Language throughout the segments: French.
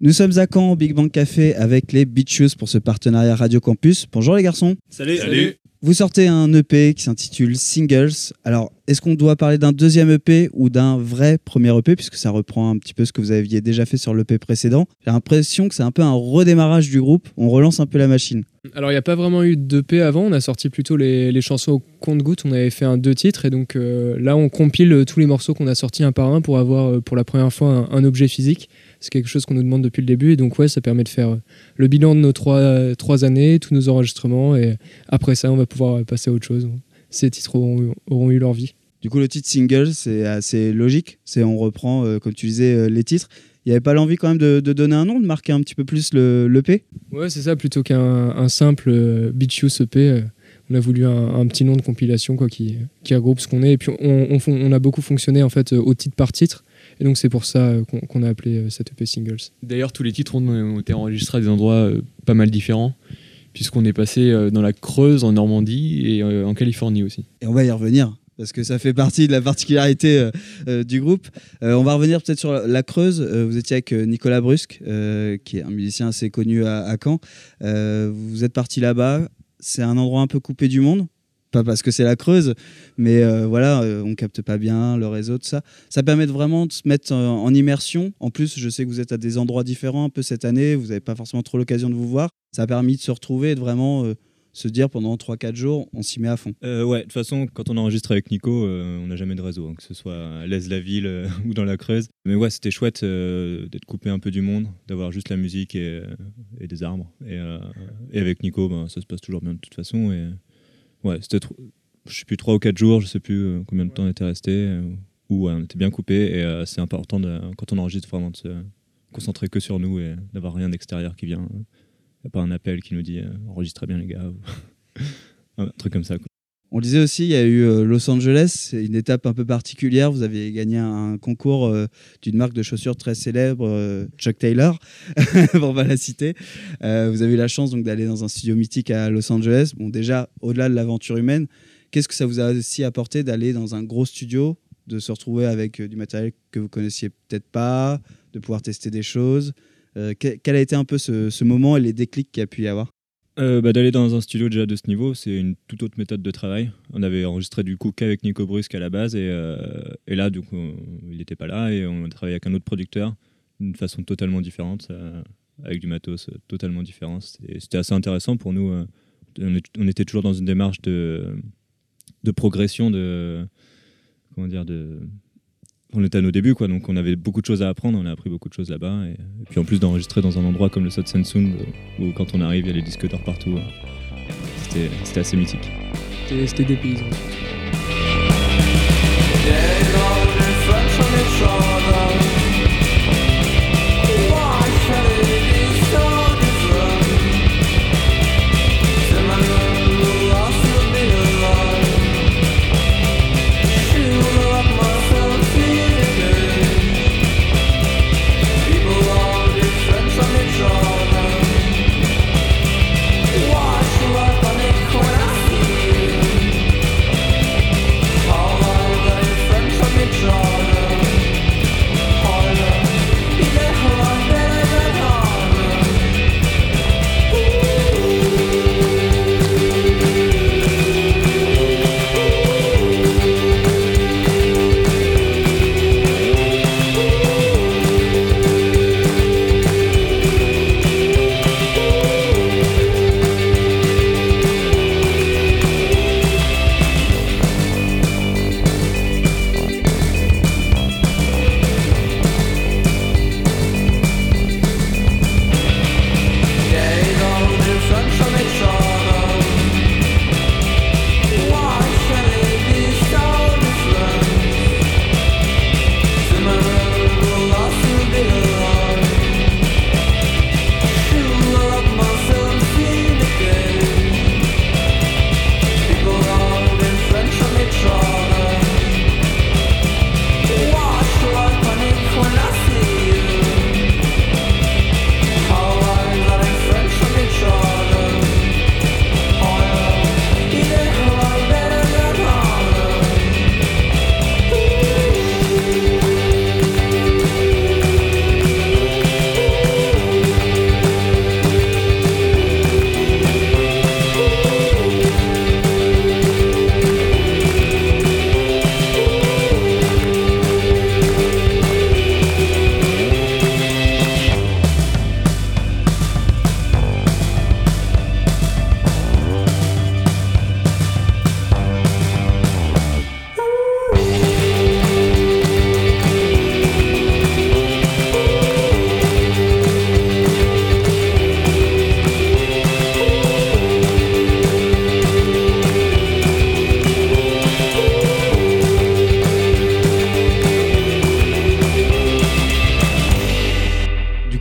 Nous sommes à Caen au Big Bang Café avec les Beat Shoes pour ce partenariat Radio Campus. Bonjour les garçons. Salut. Salut. Vous sortez un EP qui s'intitule Singles. Alors, est-ce qu'on doit parler d'un deuxième EP ou d'un vrai premier EP puisque ça reprend un petit peu ce que vous aviez déjà fait sur l'EP précédent? J'ai l'impression que c'est un peu un redémarrage du groupe. On relance un peu la machine. Alors, il n'y a pas vraiment eu d'EP avant. On a sorti plutôt les, les chansons au compte-goutte. On avait fait un deux titres. Et donc euh, là, on compile tous les morceaux qu'on a sortis un par un pour avoir euh, pour la première fois un, un objet physique. C'est quelque chose qu'on nous demande depuis le début. Et donc, ouais, ça permet de faire euh, le bilan de nos trois, trois années, tous nos enregistrements. Et après ça, on va pouvoir passer à autre chose. Ces titres auront, auront eu leur vie. Du coup, le titre single, c'est assez logique. C'est on reprend, euh, comme tu disais, euh, les titres. Il n'y avait pas l'envie quand même de, de, donner un nom, de marquer un petit peu plus le l'EP Ouais, c'est ça, plutôt qu'un un simple euh, Beat Shoes EP. Euh, on a voulu un, un, petit nom de compilation quoi, qui, qui regroupe ce qu'on est. Et puis, on, on, on, a beaucoup fonctionné en fait au titre par titre. Et donc, c'est pour ça qu'on qu a appelé cette EP Singles. D'ailleurs, tous les titres ont, ont, été enregistrés à des endroits pas mal différents puisqu'on est passé dans la Creuse, en Normandie et en Californie aussi. Et on va y revenir parce que ça fait partie de la particularité euh, euh, du groupe. Euh, on va revenir peut-être sur la, la Creuse. vous étiez avec Nicolas Brusque, qui est un musicien assez connu à, à Caen. vous êtes parti là-bas. C'est un endroit un peu coupé du monde. Pas parce que c'est la Creuse, mais voilà, on capte pas bien le réseau, tout ça. Ça permet de vraiment de se mettre en, en immersion. En plus, je sais que vous êtes à des endroits différents un peu cette année. Vous n'avez pas forcément trop l'occasion de vous voir. Ça a permis de se retrouver et de vraiment se dire pendant 3-4 jours, on s'y met à fond. Euh, ouais, de toute façon, quand on enregistre avec Nico, euh, on n'a jamais de réseau, hein, que ce soit à l'aise la ville euh, ou dans la Creuse. Mais ouais, c'était chouette euh, d'être coupé un peu du monde, d'avoir juste la musique et, des arbres. Et, avec Nico, ben, ça se passe toujours bien de toute façon. Ouais, c'était, je sais plus, 3 ou 4 jours, je sais plus combien de temps on était resté, où ouais, on était bien coupé. Et c'est important, de, quand on enregistre, vraiment de se concentrer que sur nous et d'avoir rien d'extérieur qui vient. Il n'y a pas un appel qui nous dit euh, enregistrez bien les gars. un truc comme ça. Quoi. On disait aussi, il y a eu euh, Los Angeles, une étape un peu particulière. Vous avez gagné un concours euh, d'une marque de chaussures très célèbre, euh, Chuck Taylor, pour pas la citer. Vous avez eu la chance donc d'aller dans un studio mythique à Los Angeles. Bon, déjà, au-delà de l'aventure humaine, qu'est-ce que ça vous a aussi apporté d'aller dans un gros studio, de se retrouver avec du matériel que vous connaissiez peut-être pas, de pouvoir tester des choses? Quel a été un peu ce, ce, moment et les déclics qu'il y a pu y avoir? Euh, bah, D'aller dans un studio déjà de ce niveau, c'est une toute autre méthode de travail. On avait enregistré du coup qu'avec Nico Brusque à la base, et, euh, et là, il n'était pas là, et on a travaillé avec un autre producteur d'une façon totalement différente, euh, avec du matos totalement différent. C'était assez intéressant pour nous. On, est, on, était toujours dans une démarche de, de progression, de. Comment dire de, on était à nos débuts, quoi, donc on avait beaucoup de choses à apprendre, on a appris beaucoup de choses là-bas. Et, et, puis en plus d'enregistrer dans un endroit comme le South Samsung, où quand on arrive, il y a les disques d'or partout, c'était assez mythique. C'était des paysans.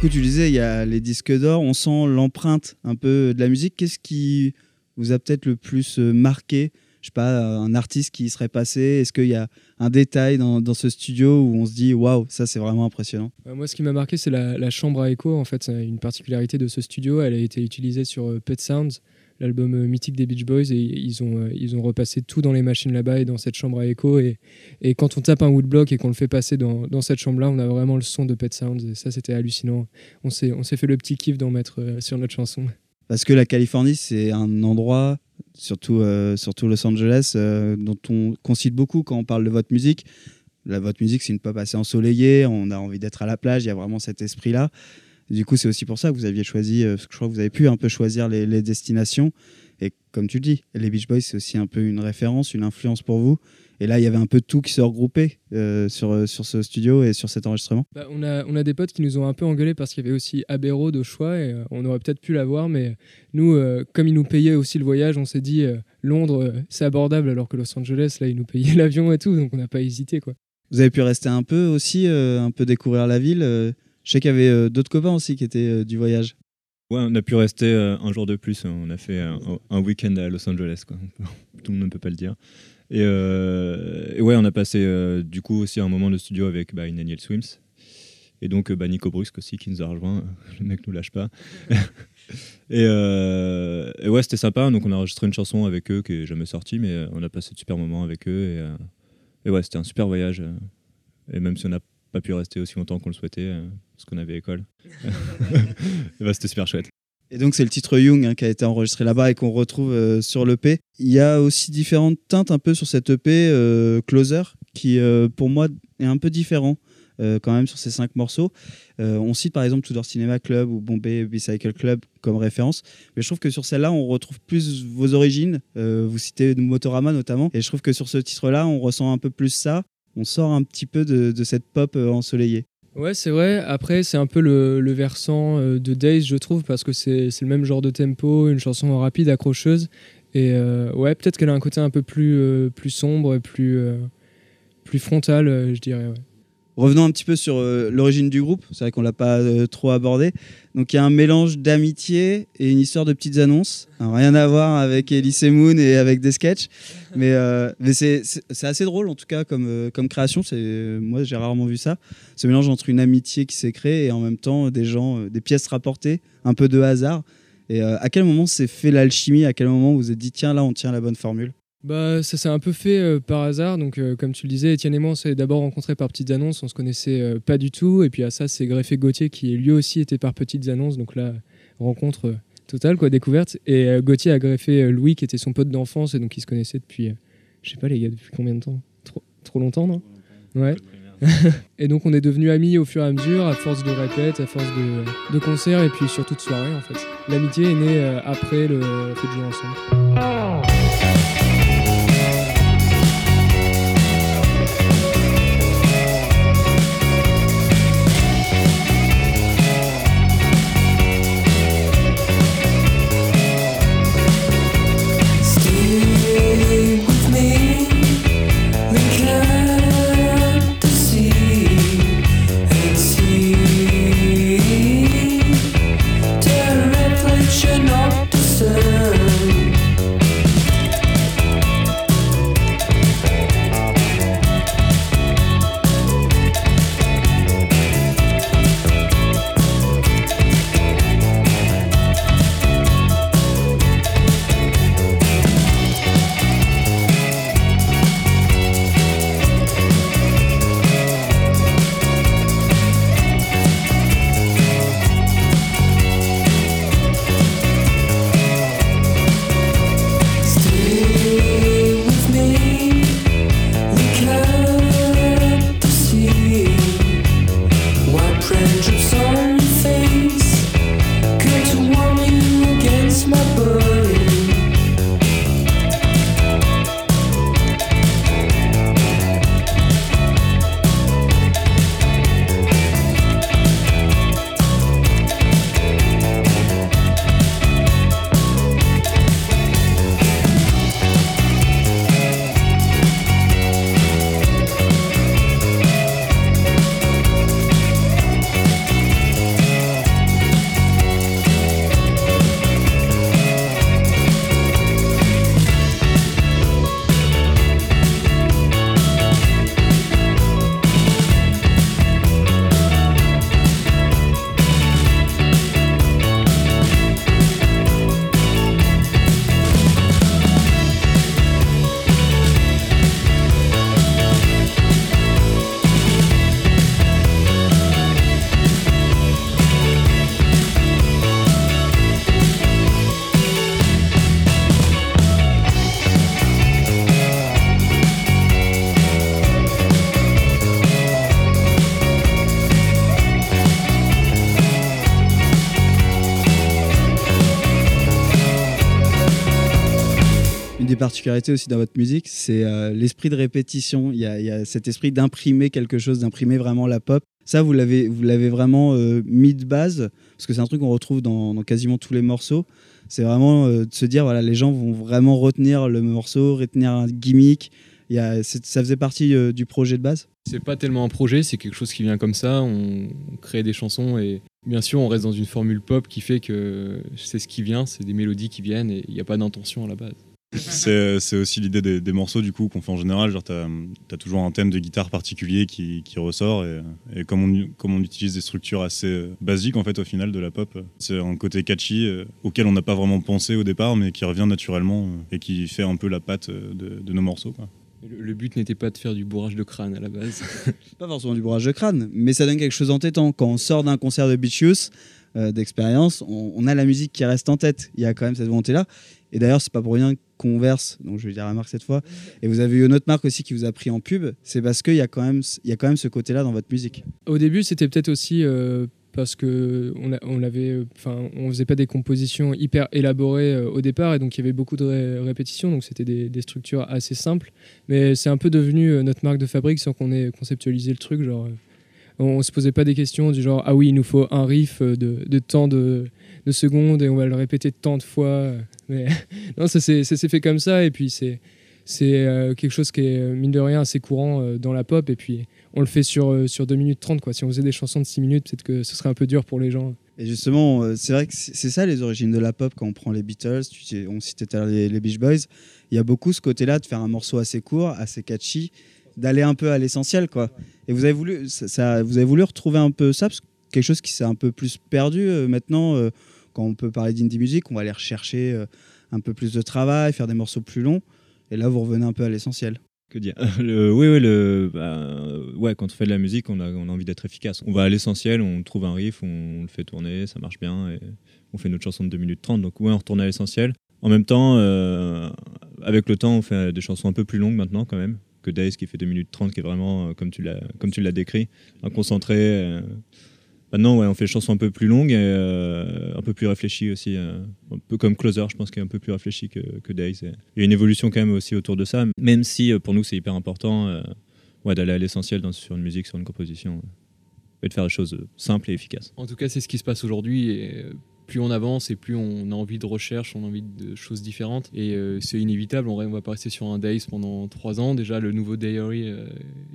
Disais, il y a les disques d'or, on sent l'empreinte un peu de la musique. Qu'est-ce qui vous a peut-être le plus euh, marqué? Je sais pas, un artiste qui y serait passé? Est-ce qu'il y a un détail dans, ce studio où on se dit waouh, ça c'est vraiment impressionnant? Euh, Moi, ce qui m'a marqué, c'est la, la, chambre à écho. En fait, c'est une particularité de ce studio. Elle a été utilisée sur euh, Pet Sounds l'album euh, mythique des Beach Boys et ils ont, euh, ils ont repassé tout dans les machines là-bas et dans cette chambre à écho et, et quand on tape un woodblock et qu'on le fait passer dans, dans cette chambre-là, on a vraiment le son de Pet Sounds et ça c'était hallucinant. On s'est, fait le petit kiff d'en mettre euh, sur notre chanson. Parce que la Californie, c'est un endroit, surtout, surtout Los Angeles, dont on concite beaucoup quand on parle de votre musique. La, votre musique, c'est une pop assez ensoleillée, on a envie d'être à la plage, il y a vraiment cet esprit-là. Du coup, c'est aussi pour ça que vous aviez choisi, euh, parce que je crois que vous avez pu un peu choisir les, destinations. Et comme tu le dis, les Beach Boys, c'est aussi un peu une référence, une influence pour vous. Et là, il y avait un peu tout qui se regroupait euh, sur, euh, sur ce studio et sur cet enregistrement. Bah, on, a, on a des potes qui nous ont un peu engueulés parce qu'il y avait aussi Abbey Road au choix et on aurait peut-être pu l'avoir, mais nous, comme ils nous payaient aussi le voyage, on s'est dit Londres, c'est abordable alors que Los Angeles, là, ils nous payaient l'avion et tout, donc on n'a pas hésité. quoi. Vous avez pu rester un peu aussi, un peu découvrir la ville je sais qu'il y avait euh, d'autres copains aussi qui étaient euh, du voyage. Ouais, on a pu rester euh, un jour de plus. On a fait un, week-end à Los Angeles. Quoi. Tout le monde ne peut pas le dire. Et, ouais, on a passé du coup aussi un moment de studio avec bah, Inaniel Swims. Et donc bah, Nico Brusque aussi qui nous a rejoint. Le mec nous lâche pas. et, ouais, c'était sympa. Donc on a enregistré une chanson avec eux qui est jamais sortie, mais on a passé de super moments avec eux. Et ouais, c'était un super voyage. Et même si on n'a pas pu rester aussi longtemps qu'on le souhaitait, parce qu'on avait école. bah, C'était super chouette. Et donc c'est le titre Young hein, qui a été enregistré là-bas et qu'on retrouve euh, sur l'EP. Il y a aussi différentes teintes un peu sur cette EP euh, Closer qui euh, pour moi est un peu différent quand même sur ces cinq morceaux. on cite par exemple Tudor Cinema Club ou Bombay Bicycle Club comme référence, mais je trouve que sur celle-là on retrouve plus vos origines. vous citez Motorama notamment et je trouve que sur ce titre-là on ressent un peu plus ça. On sort un petit peu de, de cette pop ensoleillée. Ouais, c'est vrai. Après, c'est un peu le, versant euh, de Days, je trouve, parce que c'est le même genre de tempo, une chanson rapide, accrocheuse. Et euh, ouais, peut-être qu'elle a un côté un peu plus, euh, plus sombre et plus, plus frontal, je dirais. Revenons un petit peu sur euh, l'origine du groupe. C'est vrai qu'on l'a pas euh, trop abordé. Donc il y a un mélange d'amitié et une histoire de petites annonces. rien à voir avec Elise Moon et avec des sketchs, mais, euh, c'est assez drôle en tout cas comme, comme création. Moi j'ai rarement vu ça. Ce mélange entre une amitié qui s'est créée et en même temps des gens, des pièces rapportées, un peu de hasard. Et à quel moment s'est fait l'alchimie? À quel moment vous vous êtes dit tiens là on tient la bonne formule? Bah, ça s'est un peu fait euh, par hasard. Donc, euh, comme tu le disais, Étienne et moi, on s'est d'abord rencontrés par petites annonces. On se connaissait euh, pas du tout. Et puis à ça, c'est greffé Gauthier qui lui aussi était par petites annonces. Donc là, rencontre totale, quoi, découverte. Et Gauthier a greffé Louis, qui était son pote d'enfance. Et donc, ils se connaissaient depuis, je sais pas les gars, depuis combien de temps? Trop, longtemps, non? Ouais. et donc on est devenus amis au fur et à mesure, à force de répètes, à force de concerts et puis surtout de soirées en fait. L'amitié est née après le fait de jouer ensemble. Particularités aussi dans votre musique, c'est euh, l'esprit de répétition. Il y, a, cet esprit d'imprimer quelque chose, d'imprimer vraiment la pop. Ça, vous l'avez, vous l'avez vraiment euh, mis de base, parce que c'est un truc qu'on retrouve dans, quasiment tous les morceaux. C'est vraiment de se dire, voilà, les gens vont vraiment retenir le morceau, retenir un gimmick. Ça faisait partie du projet de base c'est pas tellement un projet, c'est quelque chose qui vient comme ça. On crée des chansons et bien sûr, on reste dans une formule pop qui fait que c'est ce qui vient, c'est des mélodies qui viennent et il n'y a pas d'intention à la base. C'est aussi l'idée des, morceaux du coup qu'on fait en général. Genre, tu as, toujours un thème de guitare particulier qui, ressort et, comme, on, comme, on, utilise des structures assez basiques en fait au final de la pop, c'est un côté catchy euh, auquel on n'a pas vraiment pensé au départ mais qui revient naturellement euh, et qui fait un peu la patte de, de nos morceaux. Quoi. Le, but n'était pas de faire du bourrage de crâne à la base. pas forcément du bourrage de crâne, mais ça donne quelque chose en tête. Quand on sort d'un concert de Beach Youth, euh, d'expérience, on, a la musique qui reste en tête. Il y a quand même cette volonté-là. Et d'ailleurs, c'est pas pour rien qu'on verse, donc je vais dire la marque cette fois. Et vous avez eu une autre marque aussi qui vous a pris en pub. C'est parce qu'il y, a quand même, y a quand même ce côté-là dans votre musique. Au début, c'était peut-être aussi euh, parce que on, on enfin, on faisait pas des compositions hyper élaborées euh, au départ et donc il y avait beaucoup de répétitions, donc c'était des, structures assez simples. Mais c'est un peu devenu euh, notre marque de fabrique sans qu'on ait conceptualisé le truc. Genre, euh, on, se posait pas des questions du genre ah oui, il nous faut un riff de, de temps de, de, secondes et on va le répéter tant de fois. Mais non, ça s'est fait comme ça et puis c'est c'est quelque chose qui est mine de rien assez courant dans la pop et puis on le fait sur, euh, sur 2 minutes 30. Quoi. Si on faisait des chansons de 6 minutes, peut-être que ce serait un peu dur pour les gens. Et justement, euh, c'est vrai que c'est ça les origines de la pop quand on prend les Beatles, on citait les, les Beach Boys. Il y a beaucoup ce côté-là de faire un morceau assez court, assez catchy, d'aller un peu à l'essentiel. quoi. Et vous avez, voulu, ça, vous avez voulu retrouver un peu ça, quelque chose qui s'est un peu plus perdu euh, maintenant. Quand on peut parler d'indie music, on va aller rechercher un peu plus de travail, faire des morceaux plus longs. Et là, vous revenez un peu à l'essentiel. Que dire? Oui, oui bah, quand on fait de la musique, on a, envie d'être efficace. On va à l'essentiel, on trouve un riff, on, le fait tourner, ça marche bien, et on fait notre chanson de 2 minutes 30. Donc, ouais, on retourne à l'essentiel. En même temps, euh, avec le temps, on fait des chansons un peu plus longues maintenant, quand même, que Days qui fait 2 minutes 30, qui est vraiment, euh, comme tu l'as décrit, un concentré. Euh, Maintenant, ouais, on fait des chansons un peu plus longues et euh, un peu plus réfléchies aussi. Euh, un peu comme Closer, je pense, qu'il est un peu plus réfléchi que, que Days. Il y a une évolution quand même aussi autour de ça, même si euh, pour nous, c'est hyper important ouais, d'aller à l'essentiel sur une musique, sur une composition, et de faire des choses simples et efficaces. En tout cas, c'est ce qui se passe aujourd'hui. Plus on avance et plus on a envie de recherche, on a envie de choses différentes. Et c'est inévitable, on va pas rester sur un Days pendant trois ans. Déjà, le nouveau Diary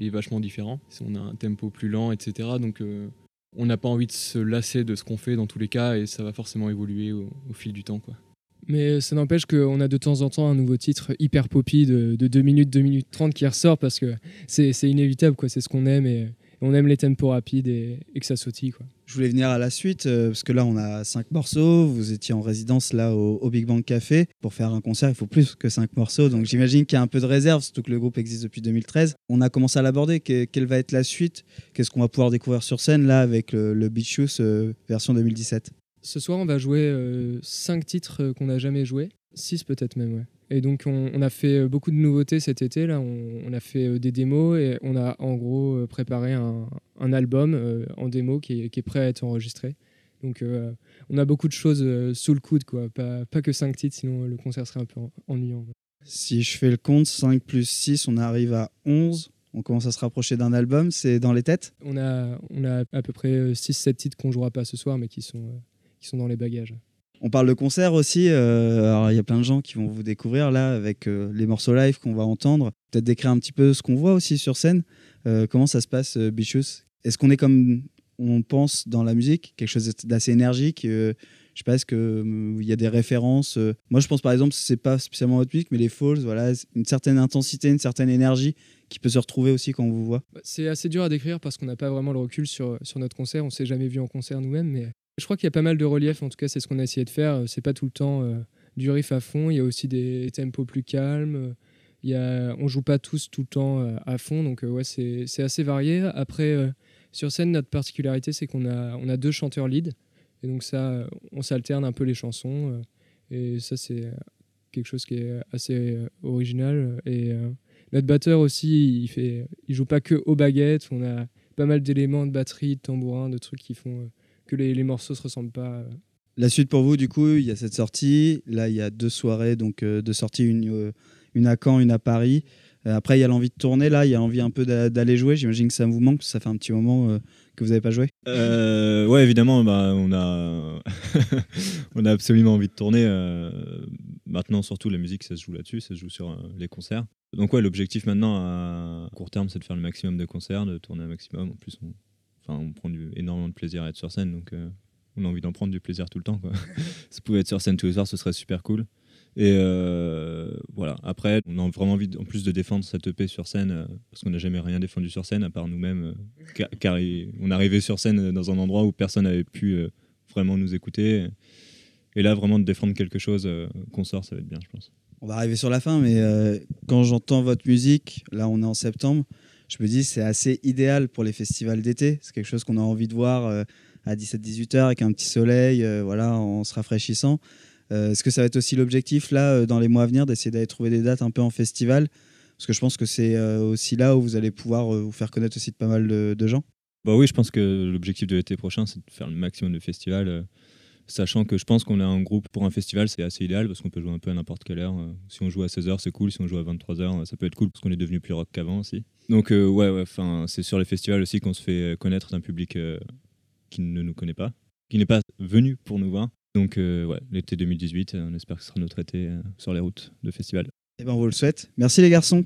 est vachement différent. On a un tempo plus lent, etc. Donc on n'a pas envie de se lasser de ce qu'on fait dans tous les cas et ça va forcément évoluer au, fil du temps. Quoi. Mais ça n'empêche qu'on a de temps en temps un nouveau titre hyper poppy de, 2 minutes, 2 minutes 30 qui ressort parce que c'est inévitable, quoi. c'est ce qu'on aime et on aime les tempos rapides et, que ça sautille. Quoi. Je voulais venir à la suite euh, parce que là on a 5 morceaux, vous étiez en résidence là au, Big Bang Café. Pour faire un concert il faut plus que 5 morceaux donc j'imagine qu'il y a un peu de réserve surtout que le groupe existe depuis 2013. On a commencé à l'aborder, quelle va être la suite? Qu'est-ce qu'on va pouvoir découvrir sur scène là avec le, le Beach euh, version 2017 Ce soir on va jouer 5 euh, titres qu'on n'a jamais joués, 6 peut-être même ouais. Et donc, on, a fait euh, beaucoup de nouveautés cet été. Là, on, a fait euh, des démos et on a en gros euh, préparé un, album en démo qui est, prêt à être enregistré. Donc, on a beaucoup de choses sous le coude, quoi. Pas, pas que 5 titres, sinon le concert serait un peu ennuyant. Si je fais le compte, 5 plus 6, on arrive à 11. On commence à se rapprocher d'un album. C'est dans les têtes? On a, on a à peu près 6-7 titres qu'on jouera pas ce soir, mais qui sont, qui sont dans les bagages. On parle de concert aussi. Euh, il y a plein de gens qui vont vous découvrir là avec euh, les morceaux live qu'on va entendre. Peut-être décrire un petit peu ce qu'on voit aussi sur scène. Euh, comment ça se passe, Bichus Est-ce qu'on est comme on pense dans la musique, quelque chose d'assez énergique Je sais pas, est-ce qu'il y a des références Moi, je pense par exemple, c'est pas spécialement votre musique, mais les Falls, voilà, une certaine intensité, une certaine énergie qui peut se retrouver aussi quand on vous voit. Bah, c'est assez dur à décrire parce qu'on n'a pas vraiment le recul sur, sur notre concert. On s'est jamais vu en concert nous-mêmes, mais je crois qu'il y a pas mal de relief, en tout cas, c'est ce qu'on a essayé de faire. C'est pas tout le temps euh, du riff à fond, il y a aussi des tempos plus calmes. Il y a, on joue pas tous tout le temps euh, à fond, donc euh, ouais, c'est assez varié. Après, sur scène, notre particularité, c'est qu'on a, on a deux chanteurs lead, et donc ça, on s'alterne un peu les chansons, et ça, c'est quelque chose qui est assez original. Et notre batteur aussi, il, fait, il joue pas que aux baguettes, on a pas mal d'éléments de batterie, de tambourin, de trucs qui font que les, morceaux se ressemblent pas euh, La suite pour vous, du coup, il y a cette sortie. Là, il y a deux soirées, donc euh, deux sorties, une, euh, une à Caen, une à Paris. Euh, après, il y a l'envie de tourner. Là, il y a envie un peu d'a- d'aller jouer. J'imagine que ça vous manque, parce que ça fait un petit moment euh, que vous n'avez pas joué. Euh, ouais, évidemment, bah, on, a on a absolument envie de tourner. euh, maintenant, surtout, la musique, ça se joue là-dessus, ça se joue sur euh, les concerts. Donc, ouais, l'objectif maintenant à court terme, c'est de faire le maximum de concerts, de tourner un maximum. En plus, on, on prend du- énormément de plaisir à être sur scène, donc euh, on a envie d'en prendre du plaisir tout le temps. Quoi. si on pouvait être sur scène tous les soirs, ce serait super cool. Et euh, voilà. Après, on a vraiment envie, de- en plus, de défendre cette EP sur scène, euh, parce qu'on n'a jamais rien défendu sur scène à part nous-mêmes, car, car il- on arrivait sur scène dans un endroit où personne n'avait pu vraiment nous écouter. Et là, vraiment de défendre quelque chose qu'on sort, ça va être bien, je pense. On va arriver sur la fin, mais quand j'entends votre musique, là, on est en septembre, je me dis c'est assez idéal pour les festivals d'été. C'est quelque chose qu'on a envie de voir euh, à 17-18 heures avec un petit soleil, euh, voilà, en se rafraîchissant. Euh, Est-ce que ça va être aussi l'objectif là dans les mois à venir d'essayer d'aller trouver des dates un peu en festival? Parce que je pense que c'est aussi là où vous allez pouvoir vous faire connaître aussi de pas mal de, de gens. Bah oui, je pense que l'objectif de l'été prochain, c'est de faire le maximum de festivals. Euh, sachant que je pense qu'on a un groupe pour un festival, c'est assez idéal parce qu'on peut jouer un peu à n'importe quelle heure. euh, si on joue à 16h, c'est cool. Si on joue à 23h, ça peut être cool parce qu'on est devenu plus rock qu'avant aussi. Donc, euh, ouais, ouais, c'est sur les festivals aussi qu'on se fait connaître d'un public euh, qui ne nous connaît pas, qui n'est pas venu pour nous voir. Donc, euh, ouais, l'été 2018, euh, on espère que ce sera notre été euh, sur les routes de festival. Eh ben, on vous le souhaite. Merci les garçons.